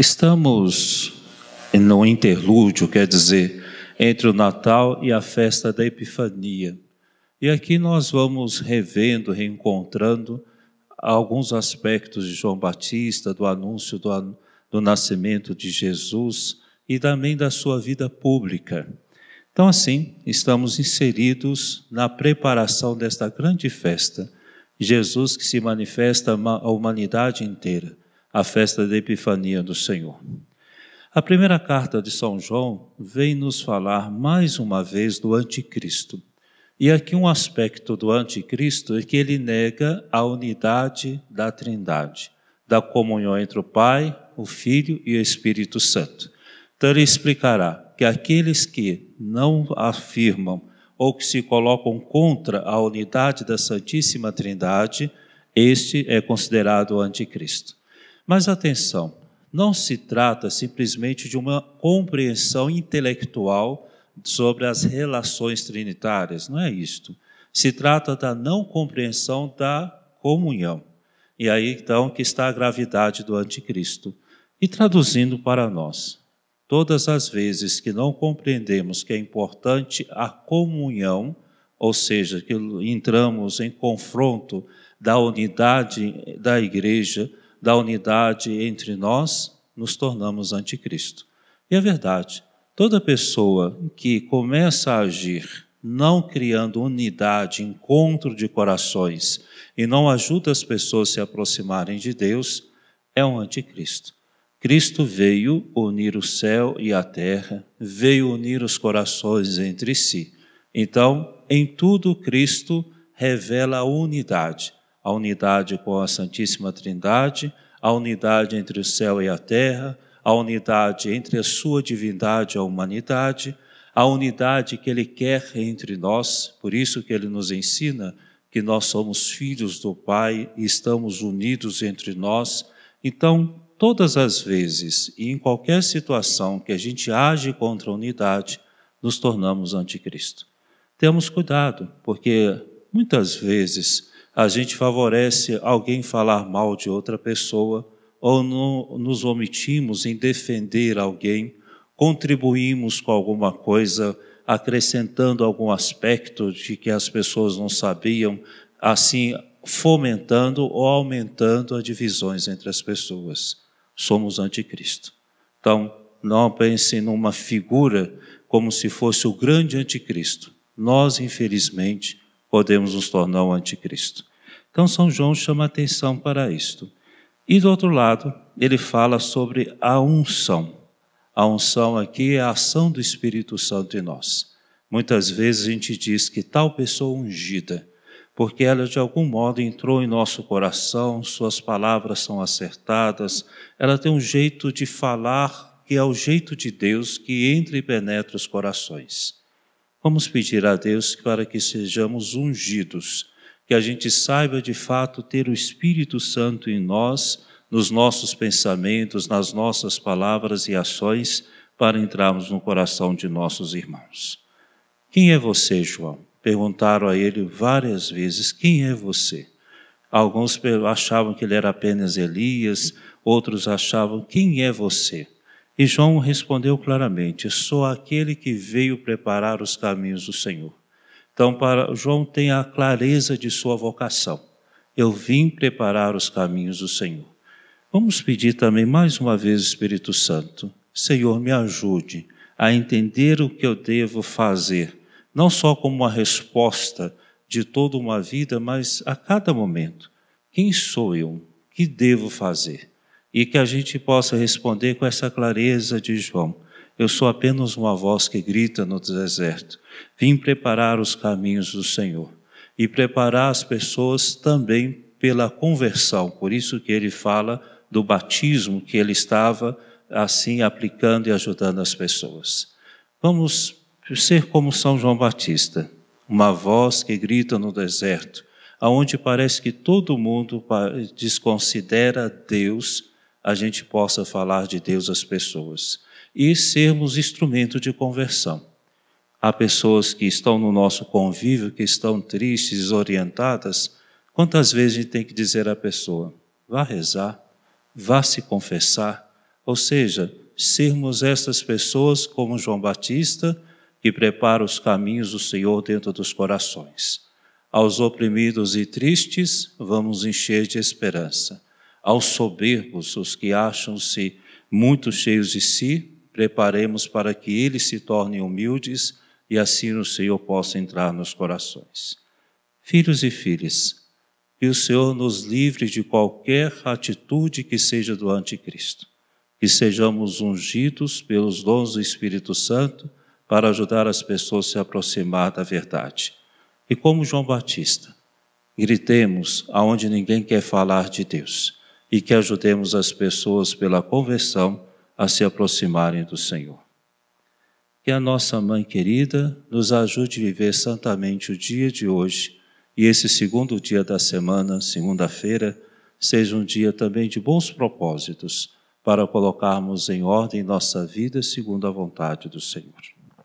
Estamos no interlúdio, quer dizer, entre o Natal e a festa da Epifania. E aqui nós vamos revendo, reencontrando alguns aspectos de João Batista, do anúncio do, do nascimento de Jesus e também da sua vida pública. Então, assim, estamos inseridos na preparação desta grande festa. Jesus que se manifesta à humanidade inteira a festa da Epifania do Senhor. A primeira carta de São João vem nos falar mais uma vez do anticristo. E aqui um aspecto do anticristo é que ele nega a unidade da Trindade, da comunhão entre o Pai, o Filho e o Espírito Santo. Então ele explicará que aqueles que não afirmam ou que se colocam contra a unidade da Santíssima Trindade, este é considerado o anticristo. Mas atenção, não se trata simplesmente de uma compreensão intelectual sobre as relações trinitárias, não é isto. Se trata da não compreensão da comunhão. E aí então que está a gravidade do anticristo. E traduzindo para nós, todas as vezes que não compreendemos que é importante a comunhão, ou seja, que entramos em confronto da unidade da igreja, da unidade entre nós, nos tornamos anticristo. E é verdade, toda pessoa que começa a agir não criando unidade, encontro de corações e não ajuda as pessoas a se aproximarem de Deus, é um anticristo. Cristo veio unir o céu e a terra, veio unir os corações entre si. Então, em tudo, Cristo revela a unidade a unidade com a Santíssima Trindade, a unidade entre o céu e a terra, a unidade entre a sua divindade e a humanidade, a unidade que ele quer entre nós, por isso que ele nos ensina que nós somos filhos do Pai e estamos unidos entre nós. Então, todas as vezes e em qualquer situação que a gente age contra a unidade, nos tornamos anticristo. Temos cuidado, porque muitas vezes a gente favorece alguém falar mal de outra pessoa ou no, nos omitimos em defender alguém, contribuímos com alguma coisa, acrescentando algum aspecto de que as pessoas não sabiam, assim fomentando ou aumentando as divisões entre as pessoas. Somos anticristo. Então, não pense numa figura como se fosse o grande anticristo. Nós, infelizmente, podemos nos tornar o anticristo. Então, São João chama atenção para isto. E do outro lado, ele fala sobre a unção. A unção aqui é a ação do Espírito Santo em nós. Muitas vezes a gente diz que tal pessoa ungida, porque ela de algum modo entrou em nosso coração, suas palavras são acertadas, ela tem um jeito de falar que é o jeito de Deus que entra e penetra os corações. Vamos pedir a Deus para que sejamos ungidos, que a gente saiba de fato ter o Espírito Santo em nós, nos nossos pensamentos, nas nossas palavras e ações, para entrarmos no coração de nossos irmãos. Quem é você, João? Perguntaram a ele várias vezes: Quem é você? Alguns achavam que ele era apenas Elias, outros achavam: Quem é você? E João respondeu claramente: Sou aquele que veio preparar os caminhos do Senhor. Então, para João tem a clareza de sua vocação. Eu vim preparar os caminhos do Senhor. Vamos pedir também mais uma vez, Espírito Santo, Senhor, me ajude a entender o que eu devo fazer, não só como uma resposta de toda uma vida, mas a cada momento. Quem sou eu? O que devo fazer? E que a gente possa responder com essa clareza de João. Eu sou apenas uma voz que grita no deserto. Vim preparar os caminhos do Senhor e preparar as pessoas também pela conversão. Por isso que ele fala do batismo que ele estava assim aplicando e ajudando as pessoas. Vamos ser como São João Batista, uma voz que grita no deserto, aonde parece que todo mundo desconsidera Deus a gente possa falar de Deus às pessoas e sermos instrumento de conversão. Há pessoas que estão no nosso convívio, que estão tristes, desorientadas. Quantas vezes a gente tem que dizer à pessoa: vá rezar, vá se confessar, Ou seja, sermos essas pessoas como João Batista, que prepara os caminhos do Senhor dentro dos corações. Aos oprimidos e tristes, vamos encher de esperança. Aos soberbos, os que acham-se muito cheios de si, preparemos para que eles se tornem humildes e assim o Senhor possa entrar nos corações. Filhos e filhas, que o Senhor nos livre de qualquer atitude que seja do anticristo, que sejamos ungidos pelos dons do Espírito Santo para ajudar as pessoas a se aproximar da verdade. E como João Batista, gritemos aonde ninguém quer falar de Deus e que ajudemos as pessoas pela conversão a se aproximarem do Senhor. Que a nossa mãe querida nos ajude a viver santamente o dia de hoje e esse segundo dia da semana, segunda-feira, seja um dia também de bons propósitos para colocarmos em ordem nossa vida segundo a vontade do Senhor.